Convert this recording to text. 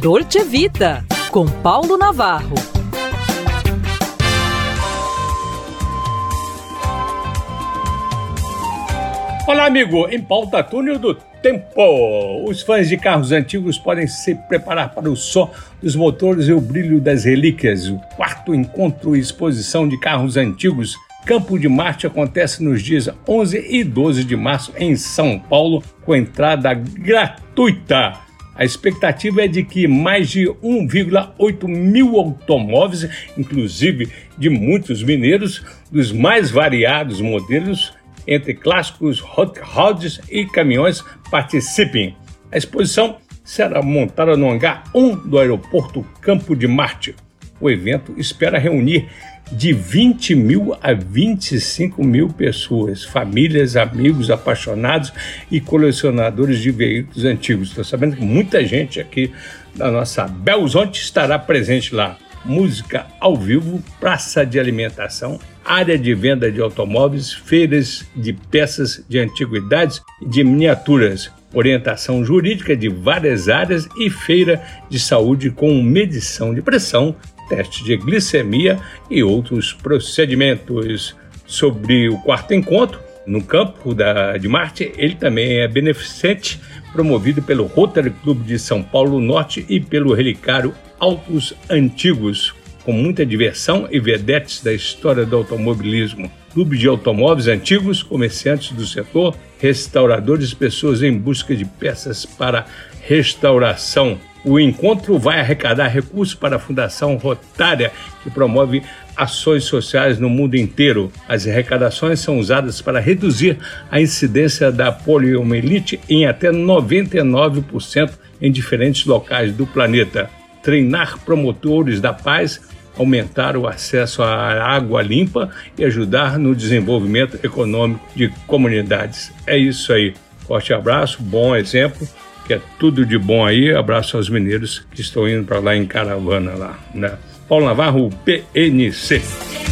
Dolce Vita, com Paulo Navarro. Olá, amigo! Em pauta túnel do tempo. Os fãs de carros antigos podem se preparar para o som dos motores e o brilho das relíquias. O quarto encontro e exposição de carros antigos Campo de Marte acontece nos dias 11 e 12 de março em São Paulo, com entrada gratuita. A expectativa é de que mais de 1,8 mil automóveis, inclusive de muitos mineiros, dos mais variados modelos, entre clássicos, hot rods e caminhões, participem. A exposição será montada no hangar 1 do aeroporto Campo de Marte. O evento espera reunir de 20 mil a 25 mil pessoas, famílias, amigos, apaixonados e colecionadores de veículos antigos. Estou sabendo que muita gente aqui da nossa Belzonte estará presente lá. Música ao vivo, praça de alimentação, área de venda de automóveis, feiras de peças de antiguidades e de miniaturas, orientação jurídica de várias áreas e feira de saúde com medição de pressão, teste de glicemia e outros procedimentos. Sobre o quarto encontro, no campo da, de Marte, ele também é beneficente, promovido pelo Rotary Clube de São Paulo Norte e pelo Relicário Autos Antigos, com muita diversão e vedetes da história do automobilismo. Clube de automóveis antigos, comerciantes do setor, restauradores pessoas em busca de peças para restauração. O encontro vai arrecadar recursos para a Fundação Rotária, que promove ações sociais no mundo inteiro. As arrecadações são usadas para reduzir a incidência da poliomielite em até 99% em diferentes locais do planeta. Treinar promotores da paz, aumentar o acesso à água limpa e ajudar no desenvolvimento econômico de comunidades. É isso aí. Forte abraço, bom exemplo que é tudo de bom aí. Abraço aos mineiros que estão indo para lá em caravana lá, né? Paulo Navarro, PNC.